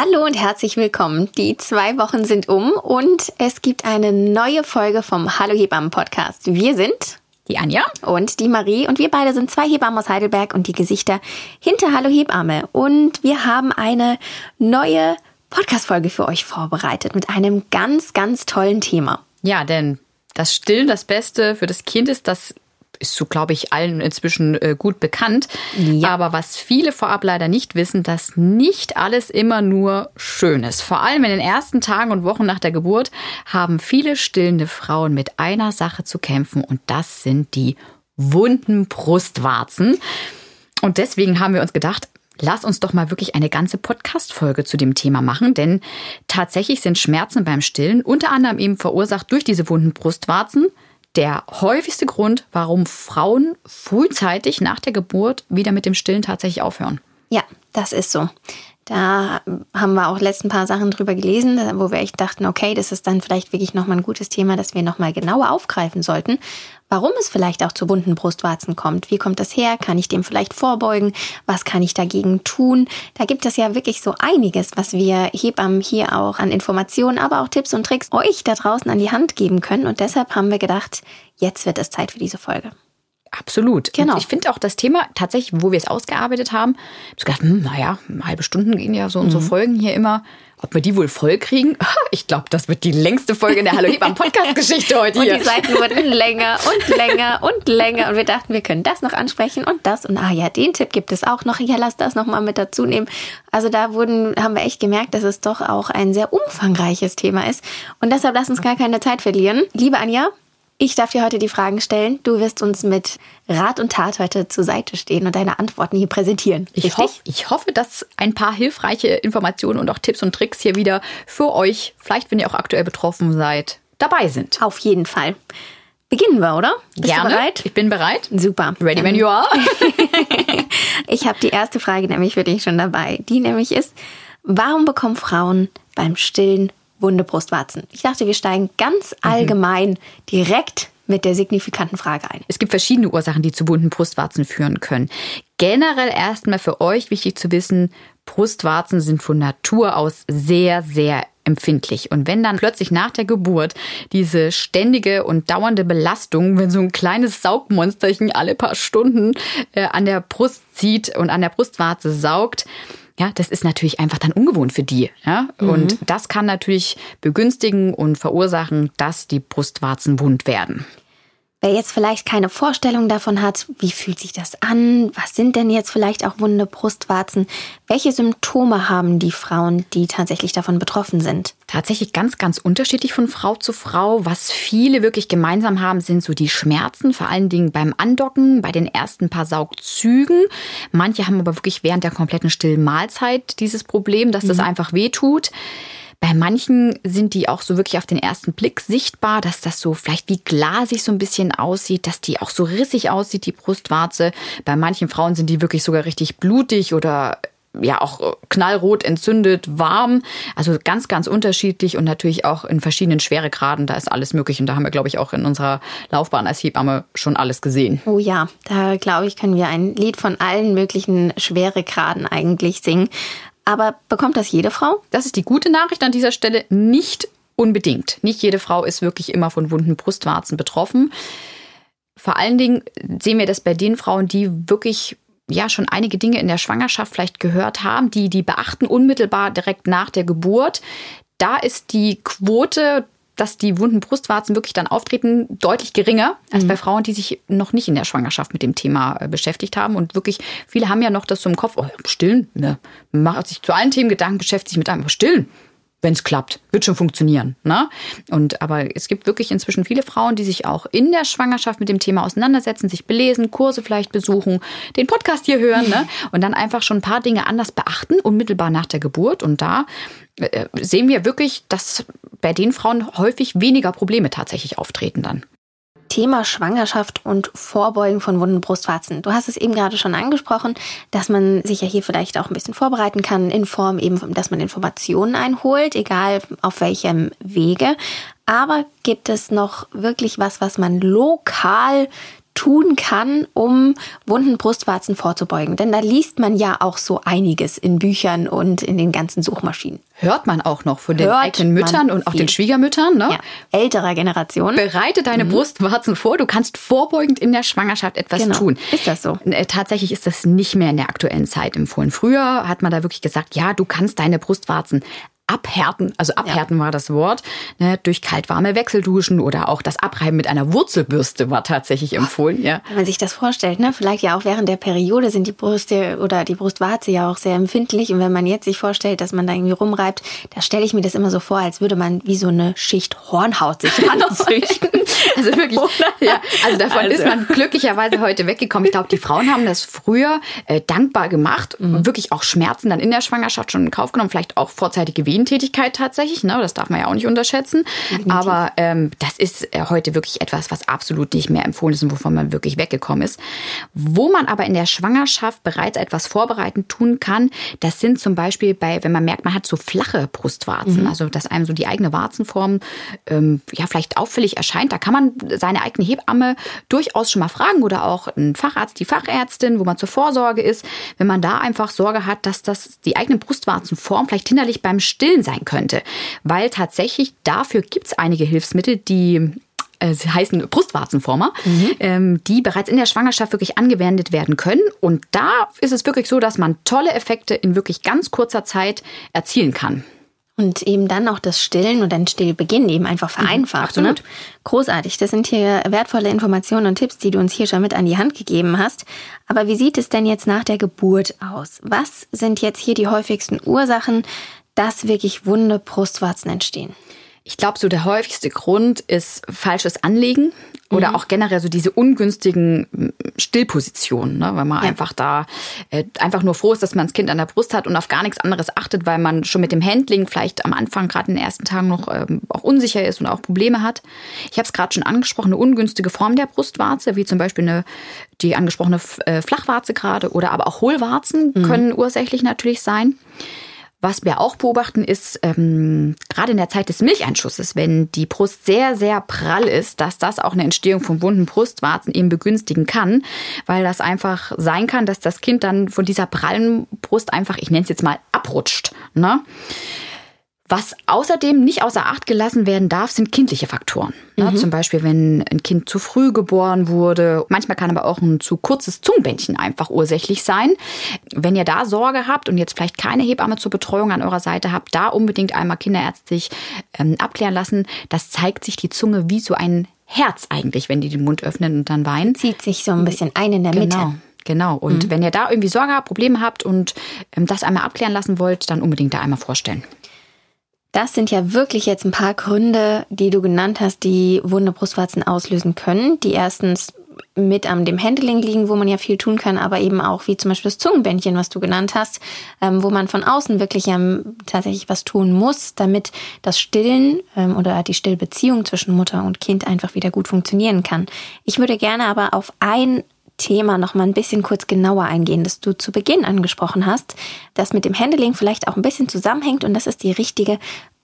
Hallo und herzlich willkommen. Die zwei Wochen sind um und es gibt eine neue Folge vom Hallo Hebammen Podcast. Wir sind die Anja und die Marie und wir beide sind zwei Hebammen aus Heidelberg und die Gesichter hinter Hallo Hebamme. Und wir haben eine neue Podcast-Folge für euch vorbereitet mit einem ganz, ganz tollen Thema. Ja, denn das Stillen das Beste für das Kind ist, das ist so, glaube ich, allen inzwischen äh, gut bekannt. Ja. Aber was viele vorab leider nicht wissen, dass nicht alles immer nur schön ist. Vor allem in den ersten Tagen und Wochen nach der Geburt haben viele stillende Frauen mit einer Sache zu kämpfen und das sind die wunden Brustwarzen. Und deswegen haben wir uns gedacht, Lass uns doch mal wirklich eine ganze Podcast-Folge zu dem Thema machen, denn tatsächlich sind Schmerzen beim Stillen unter anderem eben verursacht durch diese wunden Brustwarzen, der häufigste Grund, warum Frauen frühzeitig nach der Geburt wieder mit dem Stillen tatsächlich aufhören. Ja, das ist so. Da haben wir auch letzten paar Sachen drüber gelesen, wo wir echt dachten, okay, das ist dann vielleicht wirklich nochmal ein gutes Thema, das wir nochmal genauer aufgreifen sollten. Warum es vielleicht auch zu bunten Brustwarzen kommt. Wie kommt das her? Kann ich dem vielleicht vorbeugen? Was kann ich dagegen tun? Da gibt es ja wirklich so einiges, was wir Hebammen hier auch an Informationen, aber auch Tipps und Tricks euch da draußen an die Hand geben können. Und deshalb haben wir gedacht, jetzt wird es Zeit für diese Folge. Absolut. Genau. Und ich finde auch das Thema tatsächlich, wo wir es ausgearbeitet haben, ich gedacht, hm, naja, halbe Stunden gehen ja so mhm. unsere Folgen hier immer. Ob wir die wohl voll kriegen? Ich glaube, das wird die längste Folge in der Hallo Hebammen Podcast-Geschichte heute hier. Und die Seiten wurden länger und länger und länger. Und wir dachten, wir können das noch ansprechen und das. Und ah ja, den Tipp gibt es auch noch. Ja, lass das noch mal mit dazu nehmen. Also da wurden, haben wir echt gemerkt, dass es doch auch ein sehr umfangreiches Thema ist. Und deshalb lass uns gar keine Zeit verlieren. Liebe Anja, ich darf dir heute die Fragen stellen. Du wirst uns mit Rat und Tat heute zur Seite stehen und deine Antworten hier präsentieren. Ich, hoff, ich hoffe, dass ein paar hilfreiche Informationen und auch Tipps und Tricks hier wieder für euch, vielleicht wenn ihr auch aktuell betroffen seid, dabei sind. Auf jeden Fall. Beginnen wir, oder? Bist Gerne. Du bereit? Ich bin bereit. Super. Ready when you are. ich habe die erste Frage nämlich für dich schon dabei. Die nämlich ist, warum bekommen Frauen beim Stillen wunde Brustwarzen. Ich dachte, wir steigen ganz mhm. allgemein mhm. direkt mit der signifikanten Frage ein. Es gibt verschiedene Ursachen, die zu wunden Brustwarzen führen können. Generell erstmal für euch wichtig zu wissen, Brustwarzen sind von Natur aus sehr, sehr empfindlich. Und wenn dann plötzlich nach der Geburt diese ständige und dauernde Belastung, wenn so ein kleines Saugmonsterchen alle paar Stunden äh, an der Brust zieht und an der Brustwarze saugt, ja, das ist natürlich einfach dann ungewohnt für die. Ja? Mhm. Und das kann natürlich begünstigen und verursachen, dass die Brustwarzen wund werden. Wer jetzt vielleicht keine Vorstellung davon hat, wie fühlt sich das an? Was sind denn jetzt vielleicht auch wunde Brustwarzen? Welche Symptome haben die Frauen, die tatsächlich davon betroffen sind? Tatsächlich ganz, ganz unterschiedlich von Frau zu Frau. Was viele wirklich gemeinsam haben, sind so die Schmerzen, vor allen Dingen beim Andocken, bei den ersten paar Saugzügen. Manche haben aber wirklich während der kompletten stillen Mahlzeit dieses Problem, dass das mhm. einfach weh tut. Bei manchen sind die auch so wirklich auf den ersten Blick sichtbar, dass das so vielleicht wie glasig so ein bisschen aussieht, dass die auch so rissig aussieht, die Brustwarze. Bei manchen Frauen sind die wirklich sogar richtig blutig oder ja auch knallrot entzündet, warm. Also ganz, ganz unterschiedlich und natürlich auch in verschiedenen Schweregraden. Da ist alles möglich. Und da haben wir, glaube ich, auch in unserer Laufbahn als Hebamme schon alles gesehen. Oh ja, da glaube ich, können wir ein Lied von allen möglichen Schweregraden eigentlich singen. Aber bekommt das jede Frau? Das ist die gute Nachricht an dieser Stelle. Nicht unbedingt. Nicht jede Frau ist wirklich immer von wunden Brustwarzen betroffen. Vor allen Dingen sehen wir das bei den Frauen, die wirklich ja schon einige Dinge in der Schwangerschaft vielleicht gehört haben, die die beachten unmittelbar direkt nach der Geburt. Da ist die Quote, dass die wunden Brustwarzen wirklich dann auftreten, deutlich geringer als mhm. bei Frauen, die sich noch nicht in der Schwangerschaft mit dem Thema äh, beschäftigt haben. Und wirklich, viele haben ja noch das so im Kopf, oh, stillen, ne? macht sich zu allen Themen Gedanken, beschäftigt sich mit einem, stillen, wenn es klappt, wird schon funktionieren. Ne? Und aber es gibt wirklich inzwischen viele Frauen, die sich auch in der Schwangerschaft mit dem Thema auseinandersetzen, sich belesen, Kurse vielleicht besuchen, den Podcast hier hören ne? und dann einfach schon ein paar Dinge anders beachten, unmittelbar nach der Geburt. Und da äh, sehen wir wirklich, dass bei den Frauen häufig weniger Probleme tatsächlich auftreten dann. Thema Schwangerschaft und Vorbeugen von wunden Brustwarzen. Du hast es eben gerade schon angesprochen, dass man sich ja hier vielleicht auch ein bisschen vorbereiten kann in Form eben, dass man Informationen einholt, egal auf welchem Wege. Aber gibt es noch wirklich was, was man lokal tun kann, um wunden Brustwarzen vorzubeugen. Denn da liest man ja auch so einiges in Büchern und in den ganzen Suchmaschinen. Hört man auch noch von den eigenen Müttern und auch viel. den Schwiegermüttern, ne? Ja, älterer Generation. Bereite deine mhm. Brustwarzen vor. Du kannst vorbeugend in der Schwangerschaft etwas genau. tun. Ist das so? Äh, tatsächlich ist das nicht mehr in der aktuellen Zeit empfohlen. Früher hat man da wirklich gesagt, ja, du kannst deine Brustwarzen abhärten, also abhärten ja. war das Wort, ne, durch kaltwarme Wechselduschen oder auch das Abreiben mit einer Wurzelbürste war tatsächlich empfohlen. Ja. Wenn man sich das vorstellt, ne, vielleicht ja auch während der Periode sind die Brüste oder die Brustwarze ja auch sehr empfindlich und wenn man jetzt sich vorstellt, dass man da irgendwie rumreibt, da stelle ich mir das immer so vor, als würde man wie so eine Schicht Hornhaut sich anzüchten. also wirklich, ja, also davon also. ist man glücklicherweise heute weggekommen. Ich glaube, die Frauen haben das früher äh, dankbar gemacht mhm. und wirklich auch Schmerzen dann in der Schwangerschaft schon in Kauf genommen, vielleicht auch vorzeitige Wehen Nebentätigkeit tatsächlich. Ne? Das darf man ja auch nicht unterschätzen. Definitiv. Aber ähm, das ist äh, heute wirklich etwas, was absolut nicht mehr empfohlen ist und wovon man wirklich weggekommen ist. Wo man aber in der Schwangerschaft bereits etwas vorbereitend tun kann, das sind zum Beispiel bei, wenn man merkt, man hat so flache Brustwarzen, mhm. also dass einem so die eigene Warzenform ähm, ja vielleicht auffällig erscheint. Da kann man seine eigene Hebamme durchaus schon mal fragen oder auch einen Facharzt, die Fachärztin, wo man zur Vorsorge ist, wenn man da einfach Sorge hat, dass das die eigene Brustwarzenform vielleicht hinderlich beim Stillen Stillen sein könnte. Weil tatsächlich dafür gibt es einige Hilfsmittel, die äh, sie heißen Brustwarzenformer, mhm. ähm, die bereits in der Schwangerschaft wirklich angewendet werden können. Und da ist es wirklich so, dass man tolle Effekte in wirklich ganz kurzer Zeit erzielen kann. Und eben dann auch das Stillen und den Stillbeginn eben einfach vereinfacht. Mhm, absolut. Ne? Großartig. Das sind hier wertvolle Informationen und Tipps, die du uns hier schon mit an die Hand gegeben hast. Aber wie sieht es denn jetzt nach der Geburt aus? Was sind jetzt hier die häufigsten Ursachen, dass wirklich wunde Brustwarzen entstehen? Ich glaube, so der häufigste Grund ist falsches Anlegen oder mhm. auch generell so diese ungünstigen hm, Stillpositionen, ne? weil man ja. einfach da äh, einfach nur froh ist, dass man das Kind an der Brust hat und auf gar nichts anderes achtet, weil man schon mit dem Handling vielleicht am Anfang, gerade in den ersten Tagen noch ähm, auch unsicher ist und auch Probleme hat. Ich habe es gerade schon angesprochen, eine ungünstige Form der Brustwarze, wie zum Beispiel eine die angesprochene äh, Flachwarze gerade oder aber auch Hohlwarzen mhm. können ursächlich natürlich sein. Was wir auch beobachten, ist ähm, gerade in der Zeit des Milcheinschusses, wenn die Brust sehr, sehr prall ist, dass das auch eine Entstehung von wunden Brustwarzen eben begünstigen kann, weil das einfach sein kann, dass das Kind dann von dieser prallen Brust einfach, ich nenne es jetzt mal, abrutscht. Ne? Was außerdem nicht außer Acht gelassen werden darf, sind kindliche Faktoren. Mhm. zum Beispiel, wenn ein Kind zu früh geboren wurde. Manchmal kann aber auch ein zu kurzes Zungenbändchen einfach ursächlich sein. Wenn ihr da Sorge habt und jetzt vielleicht keine Hebamme zur Betreuung an eurer Seite habt, da unbedingt einmal kinderärztlich ähm, abklären lassen. Das zeigt sich die Zunge wie so ein Herz eigentlich, wenn die den Mund öffnen und dann weinen. Zieht sich so ein bisschen ein in der genau. Mitte. Genau. Und mhm. wenn ihr da irgendwie Sorge habt, Probleme habt und ähm, das einmal abklären lassen wollt, dann unbedingt da einmal vorstellen. Das sind ja wirklich jetzt ein paar Gründe, die du genannt hast, die wunde Brustwarzen auslösen können. Die erstens mit am dem Handling liegen, wo man ja viel tun kann, aber eben auch wie zum Beispiel das Zungenbändchen, was du genannt hast, ähm, wo man von außen wirklich ähm, tatsächlich was tun muss, damit das Stillen ähm, oder die Stillbeziehung zwischen Mutter und Kind einfach wieder gut funktionieren kann. Ich würde gerne aber auf ein Thema noch mal ein bisschen kurz genauer eingehen, das du zu Beginn angesprochen hast, das mit dem Handling vielleicht auch ein bisschen zusammenhängt und das ist die richtige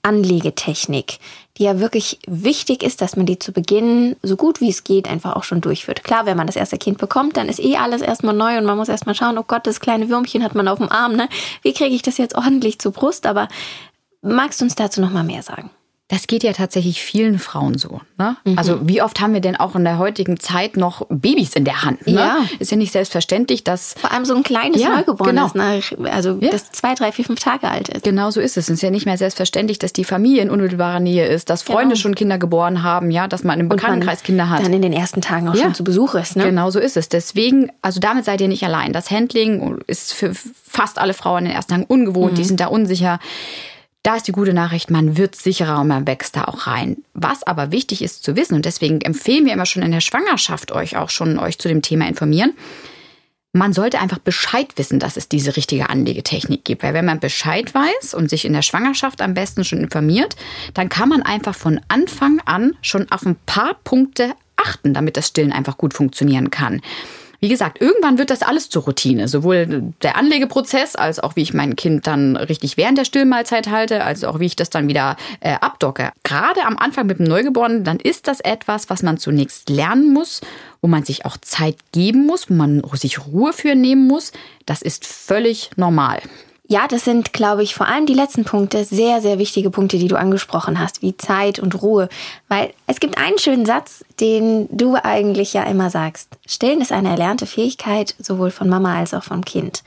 Anlegetechnik, die ja wirklich wichtig ist, dass man die zu Beginn so gut wie es geht einfach auch schon durchführt. Klar, wenn man das erste Kind bekommt, dann ist eh alles erstmal neu und man muss erstmal schauen, oh Gott, das kleine Würmchen hat man auf dem Arm, ne? Wie kriege ich das jetzt ordentlich zur Brust? Aber magst du uns dazu noch mal mehr sagen? Das geht ja tatsächlich vielen Frauen so. Ne? Mhm. Also wie oft haben wir denn auch in der heutigen Zeit noch Babys in der Hand? Ne? Ja. Ist ja nicht selbstverständlich, dass... Vor allem so ein kleines ja, Neugeborenes, genau. nach, also ja. das zwei, drei, vier, fünf Tage alt ist. Genau so ist es. Es ist ja nicht mehr selbstverständlich, dass die Familie in unmittelbarer Nähe ist, dass Freunde genau. schon Kinder geboren haben, ja, dass man im Bekanntenkreis Kinder hat. dann in den ersten Tagen auch schon zu Besuch ist. Ne? Genau so ist es. Deswegen, also damit seid ihr nicht allein. Das Handling ist für fast alle Frauen in den ersten Tagen ungewohnt, mhm. die sind da unsicher. Da ist die gute Nachricht, man wird sicherer und man wächst da auch rein. Was aber wichtig ist zu wissen, und deswegen empfehlen wir immer schon in der Schwangerschaft euch auch schon euch zu dem Thema informieren. Man sollte einfach Bescheid wissen, dass es diese richtige Anlegetechnik gibt. Weil wenn man Bescheid weiß und sich in der Schwangerschaft am besten schon informiert, dann kann man einfach von Anfang an schon auf ein paar Punkte achten, damit das Stillen einfach gut funktionieren kann. Wie gesagt, irgendwann wird das alles zur Routine. Sowohl der Anlegeprozess, als auch wie ich mein Kind dann richtig während der Stillmahlzeit halte, als auch wie ich das dann wieder äh, abdocke. Gerade am Anfang mit dem Neugeborenen, dann ist das etwas, was man zunächst lernen muss, wo man sich auch Zeit geben muss, wo man sich Ruhe für nehmen muss. Das ist völlig normal. Ja, das sind, glaube ich, vor allem die letzten Punkte sehr, sehr wichtige Punkte, die du angesprochen hast, wie Zeit und Ruhe. Weil es gibt einen schönen Satz, den du eigentlich ja immer sagst. Stillen ist eine erlernte Fähigkeit, sowohl von Mama als auch vom Kind.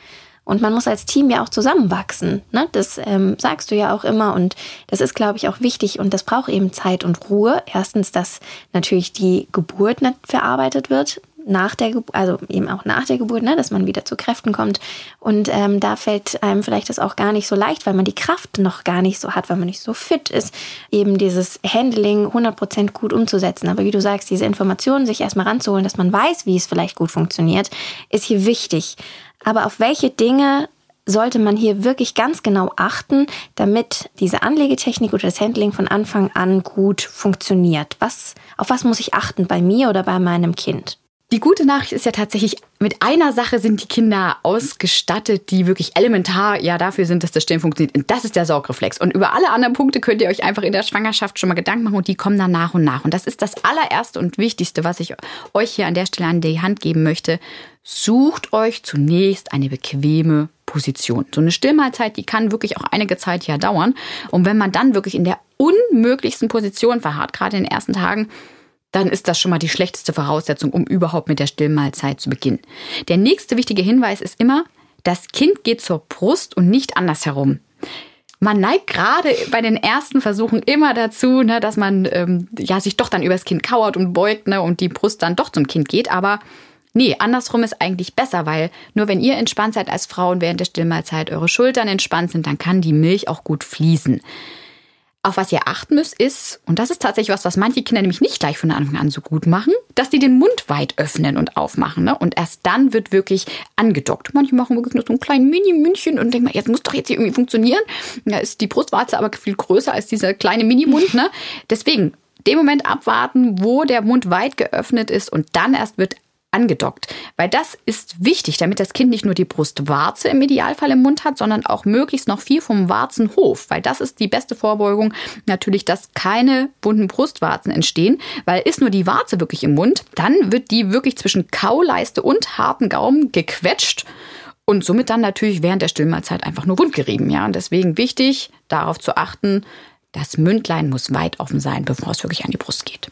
Und man muss als Team ja auch zusammenwachsen. Ne? Das ähm, sagst du ja auch immer. Und das ist, glaube ich, auch wichtig. Und das braucht eben Zeit und Ruhe. Erstens, dass natürlich die Geburt nicht verarbeitet wird nach der Geburt, also eben auch nach der Geburt, ne, dass man wieder zu Kräften kommt. Und ähm, da fällt einem vielleicht das auch gar nicht so leicht, weil man die Kraft noch gar nicht so hat, weil man nicht so fit ist, eben dieses Handling 100% gut umzusetzen. Aber wie du sagst, diese Informationen sich erstmal ranzuholen, dass man weiß, wie es vielleicht gut funktioniert, ist hier wichtig. Aber auf welche Dinge sollte man hier wirklich ganz genau achten, damit diese Anlegetechnik oder das Handling von Anfang an gut funktioniert? Was, auf was muss ich achten bei mir oder bei meinem Kind? Die gute Nachricht ist ja tatsächlich, mit einer Sache sind die Kinder ausgestattet, die wirklich elementar ja dafür sind, dass das Stillen funktioniert. Und das ist der Saugreflex. Und über alle anderen Punkte könnt ihr euch einfach in der Schwangerschaft schon mal Gedanken machen und die kommen dann nach und nach. Und das ist das allererste und wichtigste, was ich euch hier an der Stelle an die Hand geben möchte. Sucht euch zunächst eine bequeme Position. So eine Stillmahlzeit, die kann wirklich auch einige Zeit ja dauern. Und wenn man dann wirklich in der unmöglichsten Position verharrt, gerade in den ersten Tagen, dann ist das schon mal die schlechteste Voraussetzung, um überhaupt mit der Stillmahlzeit zu beginnen. Der nächste wichtige Hinweis ist immer, das Kind geht zur Brust und nicht andersherum. Man neigt gerade bei den ersten Versuchen immer dazu, ne, dass man ähm, ja, sich doch dann übers Kind kauert und beugt ne, und die Brust dann doch zum Kind geht. Aber nee, andersrum ist eigentlich besser, weil nur wenn ihr entspannt seid als Frauen während der Stillmahlzeit, eure Schultern entspannt sind, dann kann die Milch auch gut fließen. Auf was ihr achten müsst, ist, und das ist tatsächlich was, was manche Kinder nämlich nicht gleich von Anfang an so gut machen, dass die den Mund weit öffnen und aufmachen. Ne? Und erst dann wird wirklich angedockt. Manche machen wirklich nur so ein kleines Mini-München und denken, jetzt muss doch jetzt hier irgendwie funktionieren. Da ist die Brustwarze aber viel größer als dieser kleine Mini-Mund. Ne? Deswegen, dem Moment abwarten, wo der Mund weit geöffnet ist und dann erst wird angedockt. Weil das ist wichtig, damit das Kind nicht nur die Brustwarze im Idealfall im Mund hat, sondern auch möglichst noch viel vom Warzenhof. Weil das ist die beste Vorbeugung natürlich, dass keine bunten Brustwarzen entstehen. Weil ist nur die Warze wirklich im Mund, dann wird die wirklich zwischen Kauleiste und harten Gaumen gequetscht. Und somit dann natürlich während der Stillmahlzeit einfach nur wundgerieben. Ja, und deswegen wichtig, darauf zu achten, das Mündlein muss weit offen sein, bevor es wirklich an die Brust geht.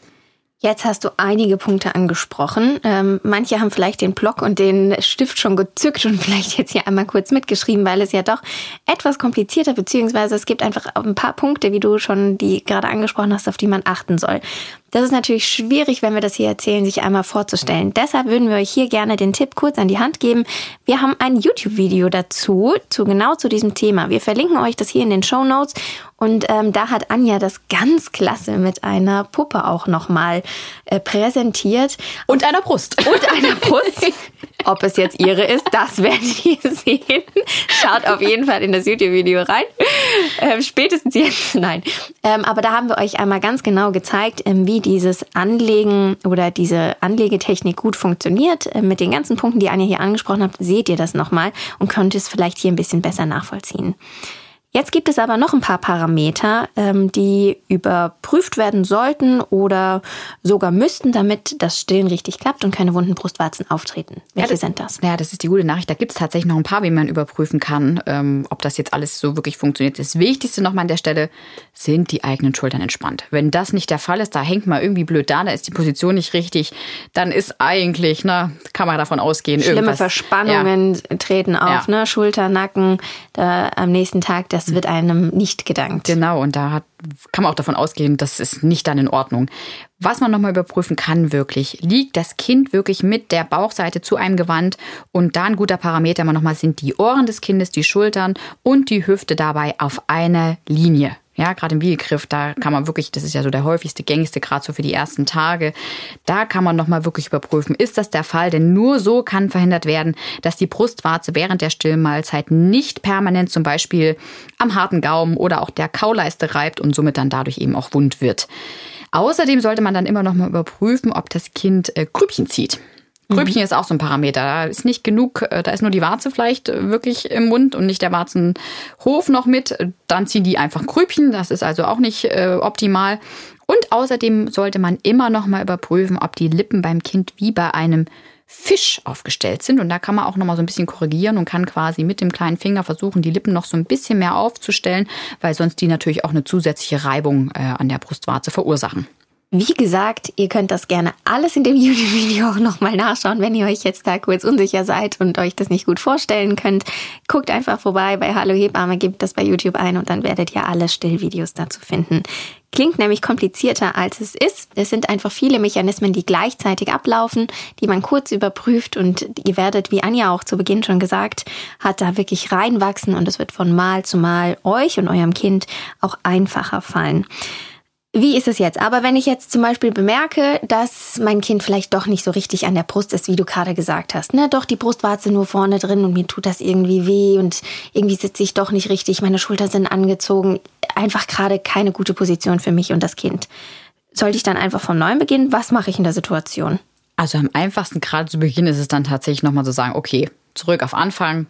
Jetzt hast du einige Punkte angesprochen. Ähm, manche haben vielleicht den Block und den Stift schon gezückt und vielleicht jetzt hier einmal kurz mitgeschrieben, weil es ja doch etwas komplizierter, beziehungsweise es gibt einfach ein paar Punkte, wie du schon die gerade angesprochen hast, auf die man achten soll. Das ist natürlich schwierig, wenn wir das hier erzählen, sich einmal vorzustellen. Deshalb würden wir euch hier gerne den Tipp kurz an die Hand geben. Wir haben ein YouTube-Video dazu, zu genau zu diesem Thema. Wir verlinken euch das hier in den Show Notes und ähm, da hat Anja das ganz klasse mit einer Puppe auch nochmal äh, präsentiert. Und einer Brust. Und einer Brust. Ob es jetzt ihre ist, das werdet ihr sehen. Schaut auf jeden Fall in das YouTube-Video rein. Ähm, spätestens jetzt, nein. Ähm, aber da haben wir euch einmal ganz genau gezeigt, ähm, wie dieses Anlegen oder diese Anlegetechnik gut funktioniert, äh, mit den ganzen Punkten, die Anja hier angesprochen hat, seht ihr das nochmal und könnt es vielleicht hier ein bisschen besser nachvollziehen. Jetzt gibt es aber noch ein paar Parameter, ähm, die überprüft werden sollten oder sogar müssten, damit das Stillen richtig klappt und keine wunden Brustwarzen auftreten. Welche ja, das, sind das? Ja, das ist die gute Nachricht. Da gibt es tatsächlich noch ein paar, wie man überprüfen kann, ähm, ob das jetzt alles so wirklich funktioniert. Das Wichtigste nochmal an der Stelle sind die eigenen Schultern entspannt. Wenn das nicht der Fall ist, da hängt man irgendwie blöd da, da ist die Position nicht richtig, dann ist eigentlich, na, kann man davon ausgehen, Schlimme. Verspannungen ja. treten auf, ja. ne? Schulter, Nacken, da am nächsten Tag das das wird einem nicht gedankt. Genau, und da hat, kann man auch davon ausgehen, das ist nicht dann in Ordnung. Was man nochmal überprüfen kann, wirklich, liegt das Kind wirklich mit der Bauchseite zu einem gewandt und da ein guter Parameter immer nochmal sind die Ohren des Kindes, die Schultern und die Hüfte dabei auf einer Linie. Ja, gerade im Wiegegriff, da kann man wirklich, das ist ja so der häufigste, gängigste, gerade so für die ersten Tage, da kann man nochmal wirklich überprüfen, ist das der Fall? Denn nur so kann verhindert werden, dass die Brustwarze während der Stillmahlzeit nicht permanent zum Beispiel am harten Gaumen oder auch der Kauleiste reibt und somit dann dadurch eben auch wund wird. Außerdem sollte man dann immer nochmal überprüfen, ob das Kind äh, Grübchen zieht. Grübchen mhm. ist auch so ein Parameter. Da ist nicht genug, äh, da ist nur die Warze vielleicht äh, wirklich im Mund und nicht der Warzenhof noch mit. Dann ziehen die einfach Grübchen. Das ist also auch nicht äh, optimal. Und außerdem sollte man immer noch mal überprüfen, ob die Lippen beim Kind wie bei einem Fisch aufgestellt sind. Und da kann man auch noch mal so ein bisschen korrigieren und kann quasi mit dem kleinen Finger versuchen, die Lippen noch so ein bisschen mehr aufzustellen, weil sonst die natürlich auch eine zusätzliche Reibung äh, an der Brustwarze verursachen. Wie gesagt, ihr könnt das gerne alles in dem YouTube-Video auch nochmal nachschauen, wenn ihr euch jetzt da kurz unsicher seid und euch das nicht gut vorstellen könnt. Guckt einfach vorbei bei Hallo Hebamme, gebt das bei YouTube ein und dann werdet ihr alle Stillvideos dazu finden. Klingt nämlich komplizierter, als es ist. Es sind einfach viele Mechanismen, die gleichzeitig ablaufen, die man kurz überprüft und ihr werdet, wie Anja auch zu Beginn schon gesagt hat, da wirklich reinwachsen und es wird von Mal zu Mal euch und eurem Kind auch einfacher fallen. Wie ist es jetzt? Aber wenn ich jetzt zum Beispiel bemerke, dass mein Kind vielleicht doch nicht so richtig an der Brust ist, wie du gerade gesagt hast, ne, doch die Brustwarze nur vorne drin und mir tut das irgendwie weh und irgendwie sitze ich doch nicht richtig, meine Schultern sind angezogen, einfach gerade keine gute Position für mich und das Kind. Sollte ich dann einfach von neuem beginnen? Was mache ich in der Situation? Also am einfachsten gerade zu Beginn ist es dann tatsächlich nochmal zu sagen, okay, zurück auf Anfang,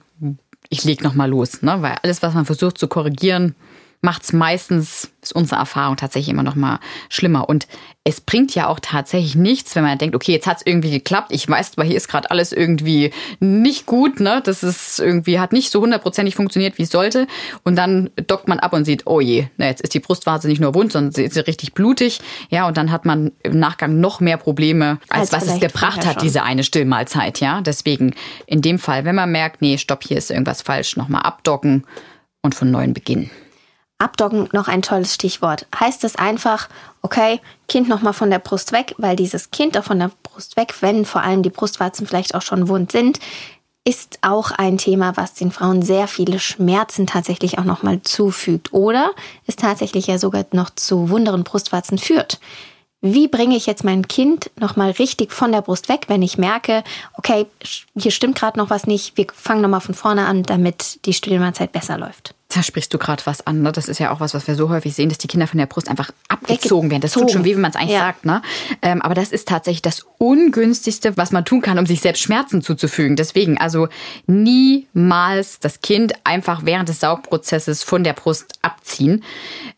ich leg nochmal los, ne? Weil alles, was man versucht zu korrigieren, macht es meistens, ist unsere Erfahrung tatsächlich immer noch mal schlimmer. Und es bringt ja auch tatsächlich nichts, wenn man denkt, okay, jetzt hat es irgendwie geklappt. Ich weiß zwar, hier ist gerade alles irgendwie nicht gut, ne? Das ist irgendwie, hat nicht so hundertprozentig funktioniert, wie es sollte. Und dann dockt man ab und sieht, oh je, na, jetzt ist die Brustwarze nicht nur wund, sondern sie ist richtig blutig. Ja, und dann hat man im Nachgang noch mehr Probleme, als, als was es gebracht hat, diese eine Stillmahlzeit. Ja, deswegen in dem Fall, wenn man merkt, nee, stopp, hier ist irgendwas falsch, nochmal abdocken und von neuem beginnen. Abdocken noch ein tolles Stichwort. Heißt es einfach, okay, Kind nochmal von der Brust weg, weil dieses Kind da von der Brust weg, wenn vor allem die Brustwarzen vielleicht auch schon wund sind, ist auch ein Thema, was den Frauen sehr viele Schmerzen tatsächlich auch nochmal zufügt oder es tatsächlich ja sogar noch zu wunderen Brustwarzen führt. Wie bringe ich jetzt mein Kind nochmal richtig von der Brust weg, wenn ich merke, okay, hier stimmt gerade noch was nicht, wir fangen nochmal von vorne an, damit die Stillmahlzeit besser läuft? Da sprichst du gerade was an. Ne? Das ist ja auch was, was wir so häufig sehen, dass die Kinder von der Brust einfach abgezogen werden. Das tut schon weh, wenn man es eigentlich ja. sagt. Ne? Ähm, aber das ist tatsächlich das Ungünstigste, was man tun kann, um sich selbst Schmerzen zuzufügen. Deswegen also niemals das Kind einfach während des Saugprozesses von der Brust abziehen.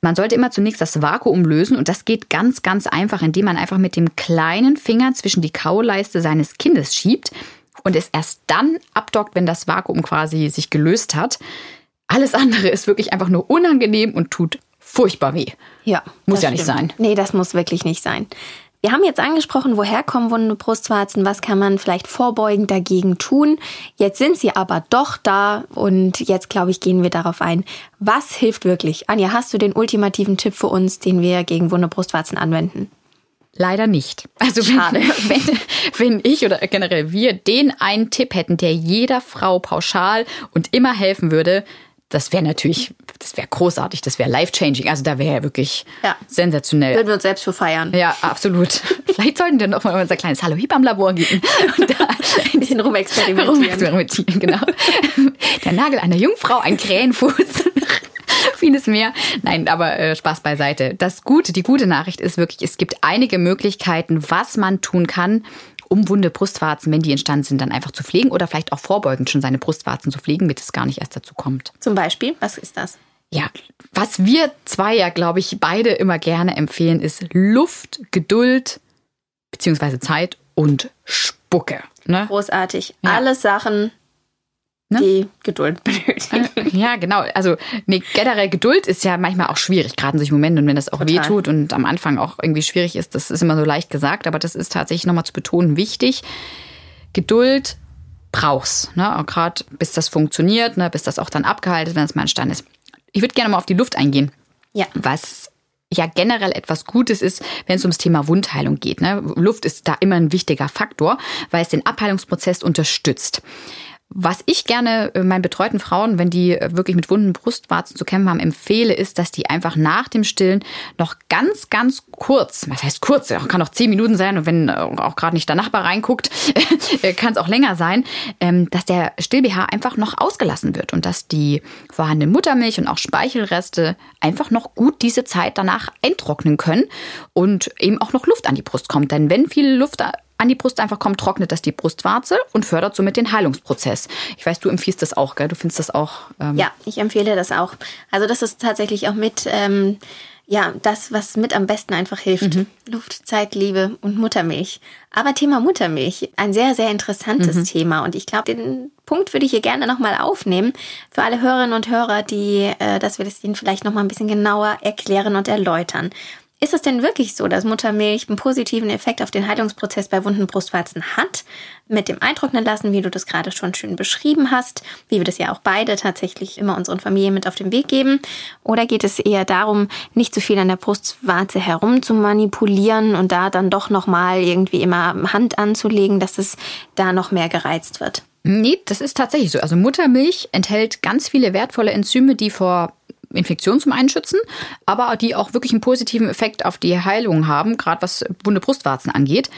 Man sollte immer zunächst das Vakuum lösen und das geht ganz, ganz einfach, indem man einfach mit dem kleinen Finger zwischen die Kauleiste seines Kindes schiebt und es erst dann abdockt, wenn das Vakuum quasi sich gelöst hat. Alles andere ist wirklich einfach nur unangenehm und tut furchtbar weh. Ja. Muss ja stimmt. nicht sein. Nee, das muss wirklich nicht sein. Wir haben jetzt angesprochen, woher kommen wunde Brustwarzen, was kann man vielleicht vorbeugend dagegen tun. Jetzt sind sie aber doch da und jetzt, glaube ich, gehen wir darauf ein. Was hilft wirklich? Anja, hast du den ultimativen Tipp für uns, den wir gegen wunde Brustwarzen anwenden? Leider nicht. Also Schade. Wenn, wenn ich oder generell wir den einen Tipp hätten, der jeder Frau pauschal und immer helfen würde, das wäre natürlich, das wäre großartig, das wäre life-changing. Also da wäre ja wirklich ja. sensationell. Würden wir uns selbst für feiern. Ja, absolut. Vielleicht sollten wir noch mal unser kleines Hallo Hip am Labor gehen und da ein bisschen rumexperimentieren. rumexperimentieren. Genau. Der Nagel einer Jungfrau, ein Krähenfuß. vieles mehr. Nein, aber äh, Spaß beiseite. Das Gute, die gute Nachricht ist wirklich, es gibt einige Möglichkeiten, was man tun kann, um wunde Brustwarzen, wenn die entstanden sind, dann einfach zu pflegen oder vielleicht auch vorbeugend schon seine Brustwarzen zu pflegen, damit es gar nicht erst dazu kommt. Zum Beispiel, was ist das? Ja, was wir zwei ja, glaube ich, beide immer gerne empfehlen, ist Luft, Geduld, beziehungsweise Zeit und Spucke. Ne? Großartig. Ja. Alle Sachen, Ne? die Geduld benötigen. Ja, genau. Also nee, generell Geduld ist ja manchmal auch schwierig, gerade in solchen Momenten. Und wenn das auch Total. wehtut und am Anfang auch irgendwie schwierig ist, das ist immer so leicht gesagt, aber das ist tatsächlich nochmal zu betonen wichtig. Geduld brauchst, ne? Gerade bis das funktioniert, ne? bis das auch dann abgehalten, wenn es mal entstanden ist. Ich würde gerne mal auf die Luft eingehen. Ja. Was ja generell etwas Gutes ist, wenn es ums Thema Wundheilung geht. Ne? Luft ist da immer ein wichtiger Faktor, weil es den Abheilungsprozess unterstützt. Was ich gerne äh, meinen betreuten Frauen, wenn die äh, wirklich mit wunden Brustwarzen zu kämpfen haben, empfehle, ist, dass die einfach nach dem Stillen noch ganz, ganz kurz, was heißt kurz, kann auch zehn Minuten sein und wenn äh, auch gerade nicht der Nachbar reinguckt, kann es auch länger sein, ähm, dass der Still-BH einfach noch ausgelassen wird und dass die vorhandene Muttermilch und auch Speichelreste einfach noch gut diese Zeit danach eintrocknen können und eben auch noch Luft an die Brust kommt. Denn wenn viel Luft an die Brust einfach kommt, trocknet das die Brustwarze und fördert somit den Heilungsprozess. Ich weiß, du empfiehlst das auch, gell? Du findest das auch. Ähm ja, ich empfehle das auch. Also das ist tatsächlich auch mit. Ähm ja, das, was mit am besten einfach hilft. Mhm. Luft, Zeit, Liebe und Muttermilch. Aber Thema Muttermilch, ein sehr, sehr interessantes mhm. Thema. Und ich glaube, den Punkt würde ich hier gerne nochmal aufnehmen. Für alle Hörerinnen und Hörer, die, äh, dass wir das ihnen vielleicht nochmal ein bisschen genauer erklären und erläutern. Ist es denn wirklich so, dass Muttermilch einen positiven Effekt auf den Heilungsprozess bei wunden Brustwarzen hat? Mit dem Eintrocknen lassen, wie du das gerade schon schön beschrieben hast, wie wir das ja auch beide tatsächlich immer unseren Familien mit auf den Weg geben? Oder geht es eher darum, nicht zu viel an der Brustwarze herum zu manipulieren und da dann doch nochmal irgendwie immer Hand anzulegen, dass es da noch mehr gereizt wird? Nee, das ist tatsächlich so. Also Muttermilch enthält ganz viele wertvolle Enzyme, die vor Infektionen zum einen schützen, aber die auch wirklich einen positiven Effekt auf die Heilung haben, gerade was wunde Brustwarzen angeht.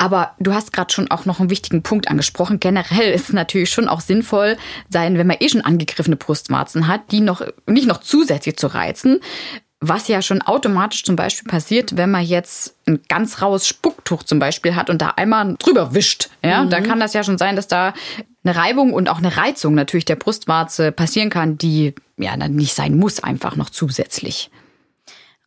Aber du hast gerade schon auch noch einen wichtigen Punkt angesprochen. Generell ist es natürlich schon auch sinnvoll sein, wenn man eh schon angegriffene Brustwarzen hat, die noch nicht noch zusätzlich zu reizen. Was ja schon automatisch zum Beispiel passiert, wenn man jetzt ein ganz raues Spucktuch zum Beispiel hat und da einmal drüber wischt. Ja, mhm. dann kann das ja schon sein, dass da eine Reibung und auch eine Reizung natürlich der Brustwarze passieren kann, die ja dann nicht sein muss, einfach noch zusätzlich.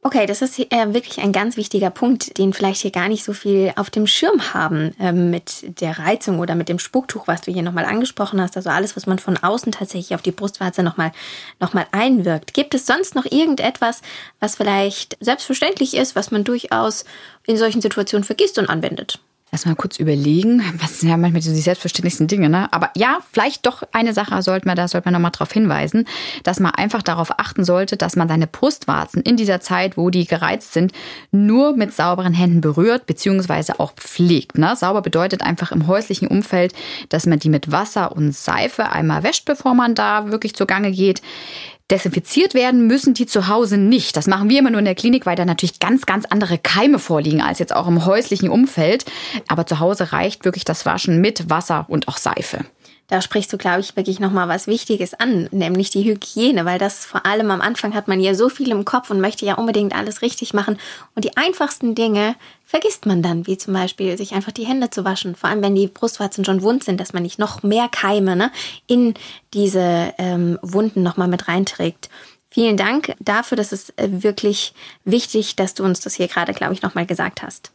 Okay, das ist äh, wirklich ein ganz wichtiger Punkt, den vielleicht hier gar nicht so viel auf dem Schirm haben äh, mit der Reizung oder mit dem Spucktuch, was du hier nochmal angesprochen hast. Also alles, was man von außen tatsächlich auf die Brustwarze nochmal noch mal einwirkt. Gibt es sonst noch irgendetwas, was vielleicht selbstverständlich ist, was man durchaus in solchen Situationen vergisst und anwendet? Erstmal kurz überlegen, was sind ja manchmal so die selbstverständlichsten Dinge, ne? Aber ja, vielleicht doch eine Sache sollte man, da sollte man nochmal darauf hinweisen, dass man einfach darauf achten sollte, dass man seine Brustwarzen in dieser Zeit, wo die gereizt sind, nur mit sauberen Händen berührt, beziehungsweise auch pflegt. Ne? Sauber bedeutet einfach im häuslichen Umfeld, dass man die mit Wasser und Seife einmal wäscht, bevor man da wirklich zugange geht. Desinfiziert werden müssen die zu Hause nicht. Das machen wir immer nur in der Klinik, weil da natürlich ganz, ganz andere Keime vorliegen als jetzt auch im häuslichen Umfeld. Aber zu Hause reicht wirklich das Waschen mit Wasser und auch Seife. Da sprichst du, glaube ich, wirklich nochmal was Wichtiges an, nämlich die Hygiene, weil das vor allem am Anfang hat man ja so viel im Kopf und möchte ja unbedingt alles richtig machen. Und die einfachsten Dinge vergisst man dann, wie zum Beispiel sich einfach die Hände zu waschen, vor allem wenn die Brustwarzen schon wund sind, dass man nicht noch mehr Keime ne, in diese ähm, Wunden nochmal mit reinträgt. Vielen Dank dafür, das ist äh, wirklich wichtig, dass du uns das hier gerade, glaube ich, nochmal gesagt hast.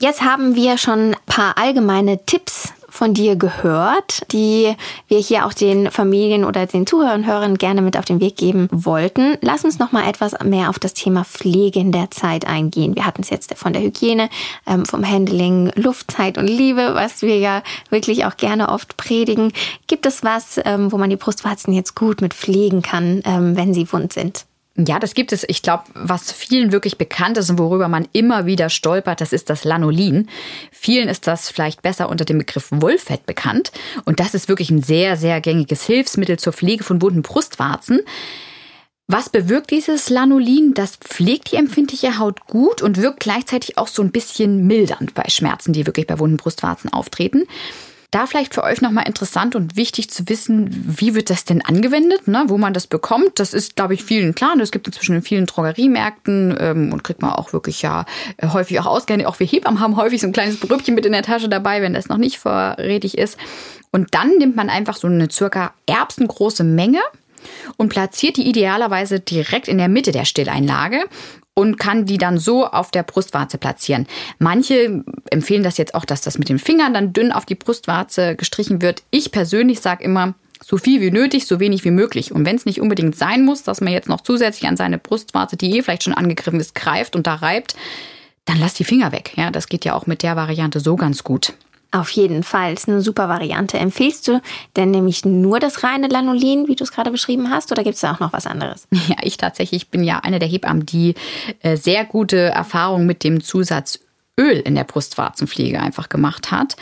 Jetzt haben wir schon ein paar allgemeine Tipps von dir gehört, die wir hier auch den Familien oder den Zuhörern Hörern gerne mit auf den Weg geben wollten. Lass uns noch mal etwas mehr auf das Thema Pflege in der Zeit eingehen. Wir hatten es jetzt von der Hygiene, ähm, vom Handling, Luftzeit und Liebe, was wir ja wirklich auch gerne oft predigen. Gibt es was, ähm, wo man die Brustwarzen jetzt gut mit pflegen kann, ähm, wenn sie wund sind? Ja, das gibt es. Ich glaube, was vielen wirklich bekannt ist und worüber man immer wieder stolpert, das ist das Lanolin. Vielen ist das vielleicht besser unter dem Begriff Wollfett bekannt. Und das ist wirklich ein sehr, sehr gängiges Hilfsmittel zur Pflege von wunden Brustwarzen. Was bewirkt dieses Lanolin? Das pflegt die empfindliche Haut gut und wirkt gleichzeitig auch so ein bisschen mildernd bei Schmerzen, die wirklich bei wunden Brustwarzen auftreten. Da vielleicht für euch nochmal interessant und wichtig zu wissen, wie wird das denn angewendet, ne? wo man das bekommt. Das ist, glaube ich, vielen klar. Es gibt inzwischen in vielen Drogeriemärkten ähm, und kriegt man auch wirklich ja äh, häufig auch ausgehend. Auch wir Hebammen haben häufig so ein kleines Brüppchen mit in der Tasche dabei, wenn das noch nicht vorrätig ist. Und dann nimmt man einfach so eine circa erbsengroße Menge und platziert die idealerweise direkt in der Mitte der Stilleinlage und kann die dann so auf der Brustwarze platzieren. Manche empfehlen das jetzt auch, dass das mit den Fingern dann dünn auf die Brustwarze gestrichen wird. Ich persönlich sage immer, so viel wie nötig, so wenig wie möglich. Und wenn es nicht unbedingt sein muss, dass man jetzt noch zusätzlich an seine Brustwarze, die eh vielleicht schon angegriffen ist, greift und da reibt, dann lass die Finger weg. Ja, das geht ja auch mit der Variante so ganz gut. Auf jeden Fall, ist eine super Variante. Empfehlst du denn nämlich nur das reine Lanolin, wie du es gerade beschrieben hast, oder gibt es da auch noch was anderes? Ja, ich tatsächlich bin ja eine der Hebammen, die äh, sehr gute Erfahrungen mit dem Zusatz Öl in der Brustwarzenpflege einfach gemacht hat.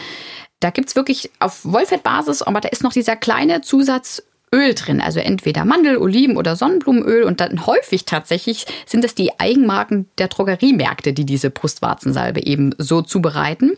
Da gibt es wirklich auf Wollfettbasis, aber da ist noch dieser kleine Zusatz Öl drin, also entweder Mandel, Oliven oder Sonnenblumenöl und dann häufig tatsächlich sind es die Eigenmarken der Drogeriemärkte, die diese Brustwarzensalbe eben so zubereiten.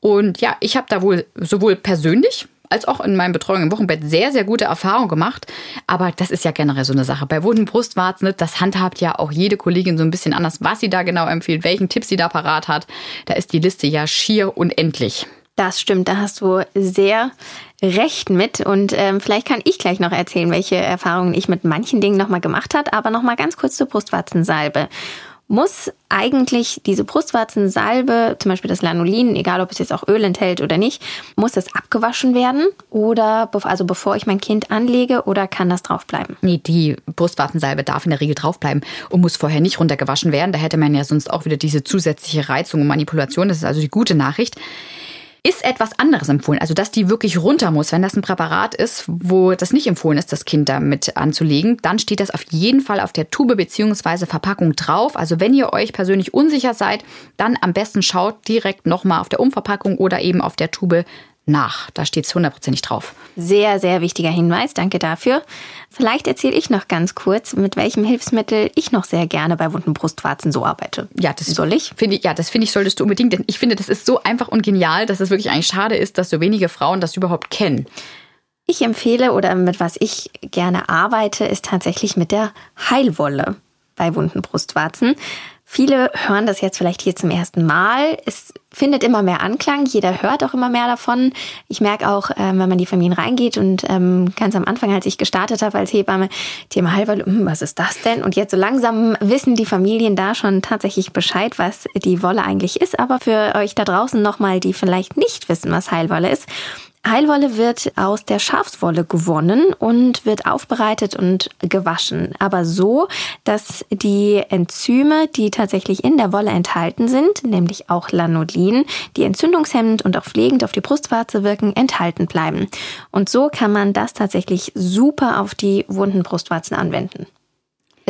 Und ja, ich habe da wohl sowohl persönlich als auch in meinem Betreuung im Wochenbett sehr, sehr gute Erfahrungen gemacht. Aber das ist ja generell so eine Sache. Bei wunden Brustwarzen, das handhabt ja auch jede Kollegin so ein bisschen anders, was sie da genau empfiehlt, welchen Tipp sie da parat hat. Da ist die Liste ja schier unendlich. Das stimmt, da hast du sehr recht mit. Und ähm, vielleicht kann ich gleich noch erzählen, welche Erfahrungen ich mit manchen Dingen nochmal gemacht habe. Aber nochmal ganz kurz zur Brustwarzensalbe. Muss eigentlich diese Brustwarzensalbe, zum Beispiel das Lanolin, egal ob es jetzt auch Öl enthält oder nicht, muss das abgewaschen werden? Oder also bevor ich mein Kind anlege oder kann das draufbleiben? Nee, die Brustwarzensalbe darf in der Regel draufbleiben und muss vorher nicht runtergewaschen werden. Da hätte man ja sonst auch wieder diese zusätzliche Reizung und Manipulation. Das ist also die gute Nachricht ist etwas anderes empfohlen. Also, dass die wirklich runter muss. Wenn das ein Präparat ist, wo das nicht empfohlen ist, das Kind damit anzulegen, dann steht das auf jeden Fall auf der Tube bzw. Verpackung drauf. Also, wenn ihr euch persönlich unsicher seid, dann am besten schaut direkt nochmal auf der Umverpackung oder eben auf der Tube nach. Da steht es hundertprozentig drauf. Sehr, sehr wichtiger Hinweis. Danke dafür. Vielleicht erzähle ich noch ganz kurz, mit welchem Hilfsmittel ich noch sehr gerne bei wunden Brustwarzen so arbeite. Ja, das soll ich? Finde ich, ja, das finde ich, solltest du unbedingt, denn ich finde, das ist so einfach und genial, dass es wirklich eigentlich schade ist, dass so wenige Frauen das überhaupt kennen. Ich empfehle oder mit was ich gerne arbeite, ist tatsächlich mit der Heilwolle bei wunden Brustwarzen. Viele hören das jetzt vielleicht hier zum ersten Mal. Es findet immer mehr Anklang. Jeder hört auch immer mehr davon. Ich merke auch, ähm, wenn man die Familien reingeht und ähm, ganz am Anfang, als ich gestartet habe als Hebamme, Thema Heilwolle, hm, was ist das denn? Und jetzt so langsam wissen die Familien da schon tatsächlich Bescheid, was die Wolle eigentlich ist. Aber für euch da draußen nochmal, die vielleicht nicht wissen, was Heilwolle ist, Heilwolle wird aus der Schafswolle gewonnen und wird aufbereitet und gewaschen. Aber so, dass die Enzyme, die tatsächlich in der Wolle enthalten sind, nämlich auch Lanolin, die entzündungshemmend und auch pflegend auf die Brustwarze wirken, enthalten bleiben. Und so kann man das tatsächlich super auf die wunden Brustwarzen anwenden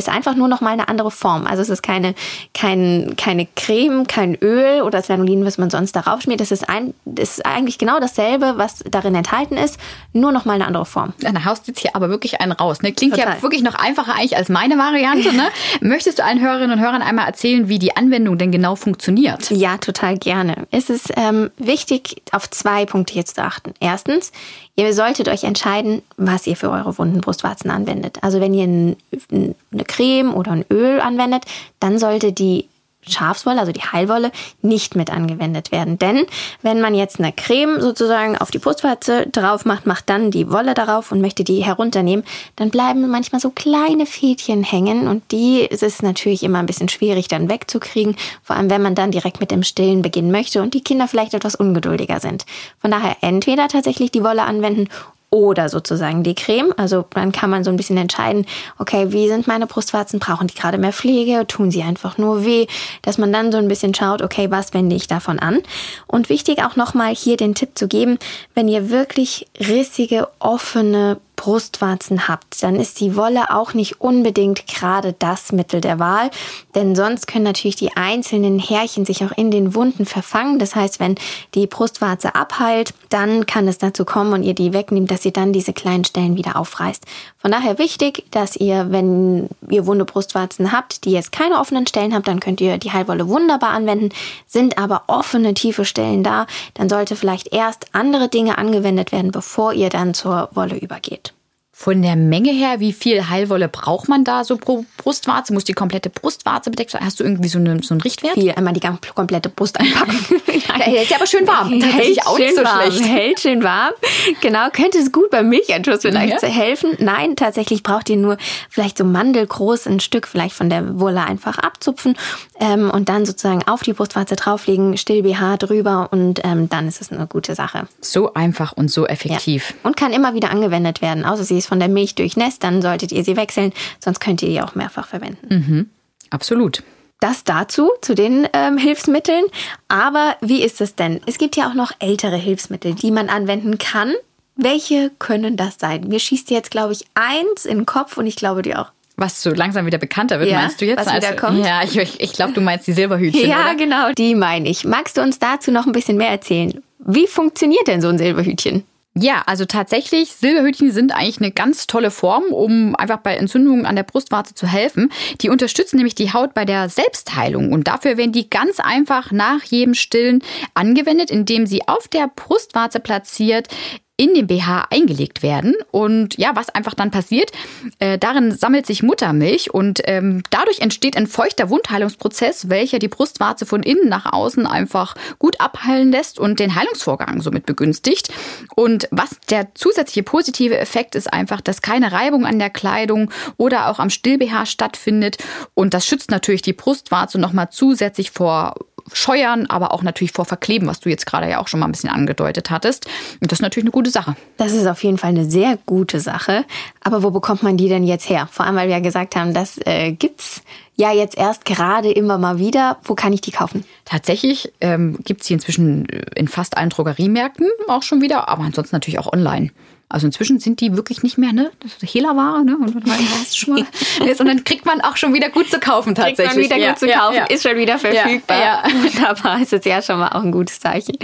ist einfach nur noch mal eine andere Form. Also es ist keine, kein, keine Creme, kein Öl oder das Lanolin, was man sonst darauf schmiert. Das ist, ein, das ist eigentlich genau dasselbe, was darin enthalten ist, nur noch mal eine andere Form. Da haust jetzt hier aber wirklich einen raus. Ne? Klingt Total. ja wirklich noch einfacher eigentlich als meine Variante. Ne? Möchtest du allen Hörerinnen und Hörern einmal erzählen, wie die Anwendung denn genau funktioniert? Ja, total gerne. Es ist ähm, wichtig, auf zwei Punkte hier zu achten. Erstens, Ihr solltet euch entscheiden, was ihr für eure wunden Brustwarzen anwendet. Also wenn ihr eine Creme oder ein Öl anwendet, dann sollte die Schafswolle, also die Heilwolle, nicht mit angewendet werden. Denn wenn man jetzt eine Creme sozusagen auf die Brustwarze drauf macht, macht dann die Wolle darauf und möchte die herunternehmen, dann bleiben manchmal so kleine Fädchen hängen und die ist es natürlich immer ein bisschen schwierig dann wegzukriegen, vor allem wenn man dann direkt mit dem Stillen beginnen möchte und die Kinder vielleicht etwas ungeduldiger sind. Von daher entweder tatsächlich die Wolle anwenden oder sozusagen die Creme. Also dann kann man so ein bisschen entscheiden, okay, wie sind meine Brustwarzen? Brauchen die gerade mehr Pflege? Tun sie einfach nur weh? Dass man dann so ein bisschen schaut, okay, was wende ich davon an? Und wichtig auch nochmal hier den Tipp zu geben, wenn ihr wirklich rissige, offene Brustwarzen habt, dann ist die Wolle auch nicht unbedingt gerade das Mittel der Wahl, denn sonst können natürlich die einzelnen Härchen sich auch in den Wunden verfangen. Das heißt, wenn die Brustwarze abheilt, dann kann es dazu kommen und ihr die wegnimmt, dass ihr dann diese kleinen Stellen wieder aufreißt. Von daher wichtig, dass ihr, wenn ihr wunde Brustwarzen habt, die jetzt keine offenen Stellen habt, dann könnt ihr die Heilwolle wunderbar anwenden. Sind aber offene, tiefe Stellen da, dann sollte vielleicht erst andere Dinge angewendet werden, bevor ihr dann zur Wolle übergeht. Von der Menge her, wie viel Heilwolle braucht man da so pro Brustwarze? Muss die komplette Brustwarze bedeckt sein? Hast du irgendwie so, eine, so einen Richtwert? Viel, einmal die komplette Brust einpacken. hält sie aber schön warm. Hält auch nicht so warm. schlecht. Hält schön warm. Genau, könnte es gut beim Milcheinschuss vielleicht ja. helfen. Nein, tatsächlich braucht ihr nur vielleicht so mandelgroß ein Stück vielleicht von der Wolle einfach abzupfen ähm, und dann sozusagen auf die Brustwarze drauflegen, still BH drüber und ähm, dann ist es eine gute Sache. So einfach und so effektiv. Ja. Und kann immer wieder angewendet werden, außer sie ist von der Milch durchnässt, dann solltet ihr sie wechseln, sonst könnt ihr die auch mehrfach verwenden. Mhm. Absolut. Das dazu, zu den ähm, Hilfsmitteln. Aber wie ist es denn? Es gibt ja auch noch ältere Hilfsmittel, die man anwenden kann. Welche können das sein? Mir schießt jetzt, glaube ich, eins in den Kopf und ich glaube dir auch. Was so langsam wieder bekannter wird, ja, meinst du jetzt? Was also, wieder kommt? Ja, ich, ich glaube, du meinst die Silberhütchen. ja, oder? genau, die meine ich. Magst du uns dazu noch ein bisschen mehr erzählen? Wie funktioniert denn so ein Silberhütchen? Ja, also tatsächlich, Silberhütchen sind eigentlich eine ganz tolle Form, um einfach bei Entzündungen an der Brustwarze zu helfen. Die unterstützen nämlich die Haut bei der Selbstheilung und dafür werden die ganz einfach nach jedem Stillen angewendet, indem sie auf der Brustwarze platziert in den BH eingelegt werden. Und ja, was einfach dann passiert, äh, darin sammelt sich Muttermilch und ähm, dadurch entsteht ein feuchter Wundheilungsprozess, welcher die Brustwarze von innen nach außen einfach gut abheilen lässt und den Heilungsvorgang somit begünstigt. Und was der zusätzliche positive Effekt ist einfach, dass keine Reibung an der Kleidung oder auch am Still-BH stattfindet. Und das schützt natürlich die Brustwarze nochmal zusätzlich vor Scheuern, aber auch natürlich vor Verkleben, was du jetzt gerade ja auch schon mal ein bisschen angedeutet hattest. Und das ist natürlich eine gute Sache. Das ist auf jeden Fall eine sehr gute Sache. Aber wo bekommt man die denn jetzt her? Vor allem, weil wir ja gesagt haben, das äh, gibt's ja jetzt erst gerade immer mal wieder. Wo kann ich die kaufen? Tatsächlich ähm, gibt es die inzwischen in fast allen Drogeriemärkten auch schon wieder, aber ansonsten natürlich auch online. Also inzwischen sind die wirklich nicht mehr, ne? Das ist Hehlerware, ne? Und dann weißt schon mal. Sondern kriegt man auch schon wieder gut zu kaufen tatsächlich. Kriegt man wieder ja, gut zu kaufen, ja, ja. ist schon wieder verfügbar. Ja, Wunderbar, ist jetzt ja schon mal auch ein gutes Zeichen.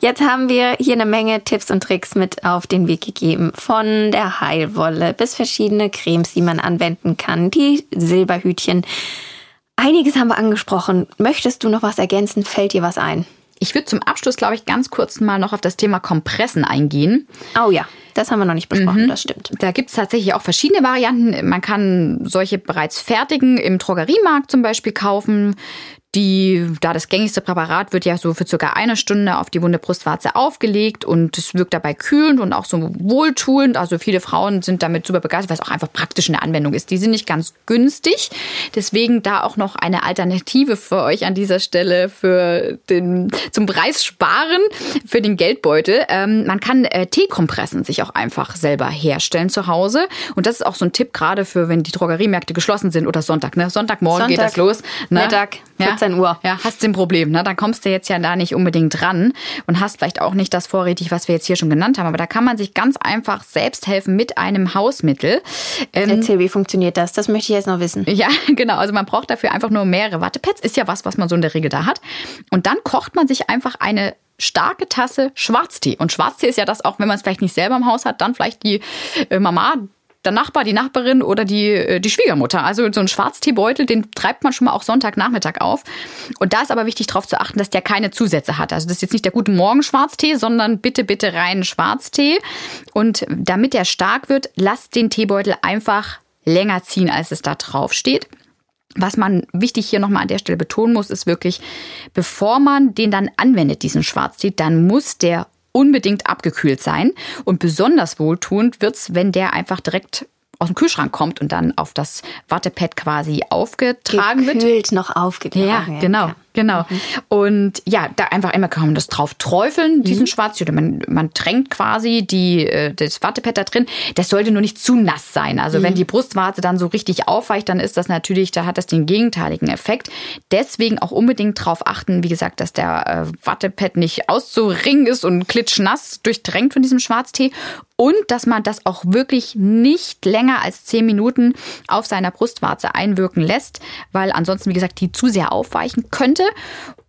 Jetzt haben wir hier eine Menge Tipps und Tricks mit auf den Weg gegeben. Von der Heilwolle bis verschiedene Cremes, die man anwenden kann, die Silberhütchen. Einiges haben wir angesprochen. Möchtest du noch was ergänzen? Fällt dir was ein? Ich würde zum Abschluss, glaube ich, ganz kurz mal noch auf das Thema Kompressen eingehen. Oh ja. Das haben wir noch nicht besprochen, mhm. das stimmt. Da gibt es tatsächlich auch verschiedene Varianten. Man kann solche bereits fertigen im Drogeriemarkt zum Beispiel kaufen. Die, da das gängigste Präparat wird ja so für circa eine Stunde auf die wunde Brustwarze aufgelegt und es wirkt dabei kühlend und auch so wohltuend. Also viele Frauen sind damit super begeistert, weil es auch einfach praktisch in der Anwendung ist. Die sind nicht ganz günstig. Deswegen da auch noch eine Alternative für euch an dieser Stelle für den, zum Preis sparen für den Geldbeutel. Ähm, man kann äh, Teekompressen sich auch einfach selber herstellen zu Hause. Und das ist auch so ein Tipp gerade für, wenn die Drogeriemärkte geschlossen sind oder Sonntag. Ne? Sonntagmorgen Sonntag, geht das los. Ne? Mittag. Ja, 14 Uhr. Ja, hast ein Problem. Ne? Da kommst du jetzt ja da nicht unbedingt dran und hast vielleicht auch nicht das vorrätig, was wir jetzt hier schon genannt haben. Aber da kann man sich ganz einfach selbst helfen mit einem Hausmittel. Ähm, Erzähl, wie funktioniert das? Das möchte ich jetzt noch wissen. Ja, genau. Also man braucht dafür einfach nur mehrere Wattepads. Ist ja was, was man so in der Regel da hat. Und dann kocht man sich einfach eine starke Tasse Schwarztee. Und Schwarztee ist ja das auch, wenn man es vielleicht nicht selber im Haus hat, dann vielleicht die äh, Mama, der Nachbar, die Nachbarin oder die, äh, die Schwiegermutter. Also so ein Schwarzteebeutel, den treibt man schon mal auch Sonntagnachmittag auf. Und da ist aber wichtig darauf zu achten, dass der keine Zusätze hat. Also das ist jetzt nicht der gute Morgen Schwarztee, sondern bitte, bitte rein Schwarztee. Und damit der stark wird, lasst den Teebeutel einfach länger ziehen, als es da drauf steht. Was man wichtig hier nochmal an der Stelle betonen muss, ist wirklich, bevor man den dann anwendet, diesen Schwarztee, dann muss der unbedingt abgekühlt sein. Und besonders wohltuend wird's, wenn der einfach direkt aus dem Kühlschrank kommt und dann auf das Wattepad quasi aufgetragen Gekühlt wird. noch aufgetragen. Ja, genau. Ja. Genau. Mhm. Und ja, da einfach einmal kann man das drauf träufeln, diesen mhm. Schwarz. Oder man, man tränkt quasi die, äh, das Wattepad da drin. Das sollte nur nicht zu nass sein. Also mhm. wenn die Brustwarze dann so richtig aufweicht, dann ist das natürlich, da hat das den gegenteiligen Effekt. Deswegen auch unbedingt drauf achten, wie gesagt, dass der äh, Wattepad nicht auszuringen ist und klitschnass durchtränkt von diesem Schwarztee und dass man das auch wirklich nicht länger als zehn Minuten auf seiner Brustwarze einwirken lässt, weil ansonsten, wie gesagt, die zu sehr aufweichen könnte.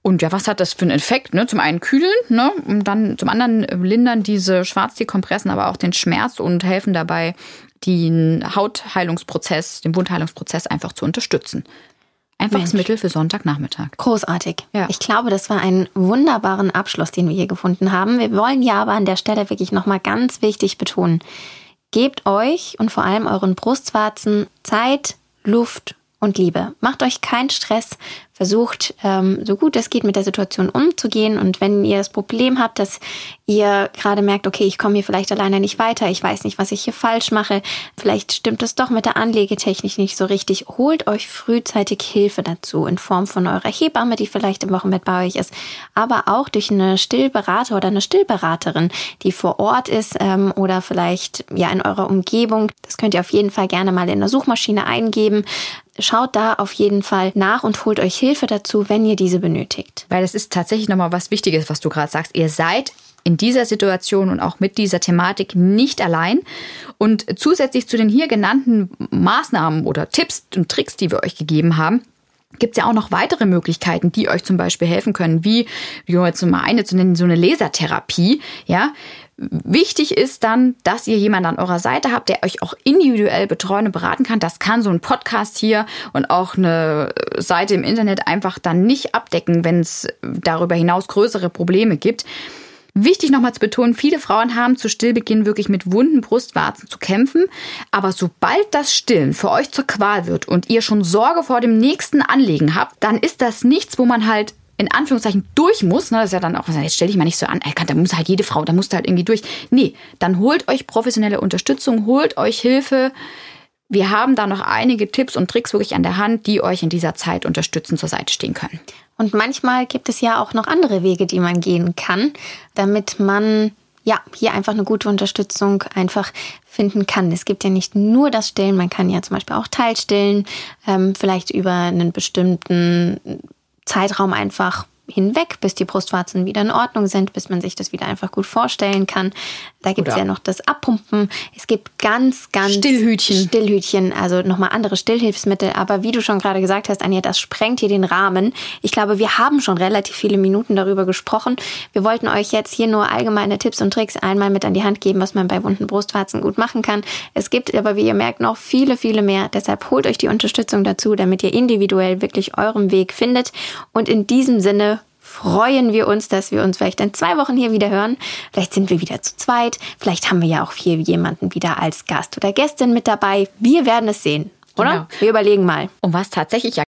Und ja, was hat das für einen Effekt? Ne? Zum einen kühlen, ne? und dann zum anderen lindern diese Schwarztee-Kompressen aber auch den Schmerz und helfen dabei, den Hautheilungsprozess, den Wundheilungsprozess einfach zu unterstützen. Einfaches Mensch. Mittel für Sonntagnachmittag. Großartig. Ja. Ich glaube, das war ein wunderbaren Abschluss, den wir hier gefunden haben. Wir wollen ja aber an der Stelle wirklich nochmal ganz wichtig betonen. Gebt euch und vor allem euren Brustwarzen Zeit, Luft und Liebe. Macht euch keinen Stress, versucht ähm, so gut es geht mit der Situation umzugehen. Und wenn ihr das Problem habt, dass ihr gerade merkt, okay, ich komme hier vielleicht alleine nicht weiter, ich weiß nicht, was ich hier falsch mache, vielleicht stimmt es doch mit der Anlegetechnik nicht so richtig, holt euch frühzeitig Hilfe dazu in Form von eurer Hebamme, die vielleicht im Wochenbett bei euch ist, aber auch durch eine Stillberater oder eine Stillberaterin, die vor Ort ist ähm, oder vielleicht ja in eurer Umgebung. Das könnt ihr auf jeden Fall gerne mal in der Suchmaschine eingeben. Schaut da auf jeden Fall nach und holt euch Hilfe dazu, wenn ihr diese benötigt. Weil das ist tatsächlich nochmal was Wichtiges, was du gerade sagst. Ihr seid in dieser Situation und auch mit dieser Thematik nicht allein. Und zusätzlich zu den hier genannten Maßnahmen oder Tipps und Tricks, die wir euch gegeben haben, gibt es ja auch noch weitere Möglichkeiten, die euch zum Beispiel helfen können, wie, wie jetzt mal eine zu nennen, so eine Lasertherapie. Ja, Wichtig ist dann, dass ihr jemanden an eurer Seite habt, der euch auch individuell betreuen und beraten kann. Das kann so ein Podcast hier und auch eine Seite im Internet einfach dann nicht abdecken, wenn es darüber hinaus größere Probleme gibt. Wichtig nochmal zu betonen, viele Frauen haben zu Stillbeginn wirklich mit wunden Brustwarzen zu kämpfen. Aber sobald das Stillen für euch zur Qual wird und ihr schon Sorge vor dem nächsten Anlegen habt, dann ist das nichts, wo man halt in Anführungszeichen durch muss, ne, das ist ja dann auch, jetzt stelle ich mal nicht so an, da muss halt jede Frau, da muss halt irgendwie durch. Nee, dann holt euch professionelle Unterstützung, holt euch Hilfe. Wir haben da noch einige Tipps und Tricks wirklich an der Hand, die euch in dieser Zeit unterstützen, zur Seite stehen können. Und manchmal gibt es ja auch noch andere Wege, die man gehen kann, damit man ja, hier einfach eine gute Unterstützung einfach finden kann. Es gibt ja nicht nur das Stillen, man kann ja zum Beispiel auch Teilstillen, ähm, vielleicht über einen bestimmten Zeitraum einfach hinweg, bis die Brustwarzen wieder in Ordnung sind, bis man sich das wieder einfach gut vorstellen kann. Da gibt es ja noch das Abpumpen. Es gibt ganz, ganz Stillhütchen. Stillhütchen, also nochmal andere Stillhilfsmittel. Aber wie du schon gerade gesagt hast, Anja, das sprengt hier den Rahmen. Ich glaube, wir haben schon relativ viele Minuten darüber gesprochen. Wir wollten euch jetzt hier nur allgemeine Tipps und Tricks einmal mit an die Hand geben, was man bei wunden Brustwarzen gut machen kann. Es gibt aber, wie ihr merkt, noch viele, viele mehr. Deshalb holt euch die Unterstützung dazu, damit ihr individuell wirklich euren Weg findet. Und in diesem Sinne freuen wir uns, dass wir uns vielleicht in zwei Wochen hier wieder hören. Vielleicht sind wir wieder zu zweit. Vielleicht haben wir ja auch hier jemanden wieder als Gast oder Gästin mit dabei. Wir werden es sehen. Oder? Genau. Wir überlegen mal. Und was tatsächlich ja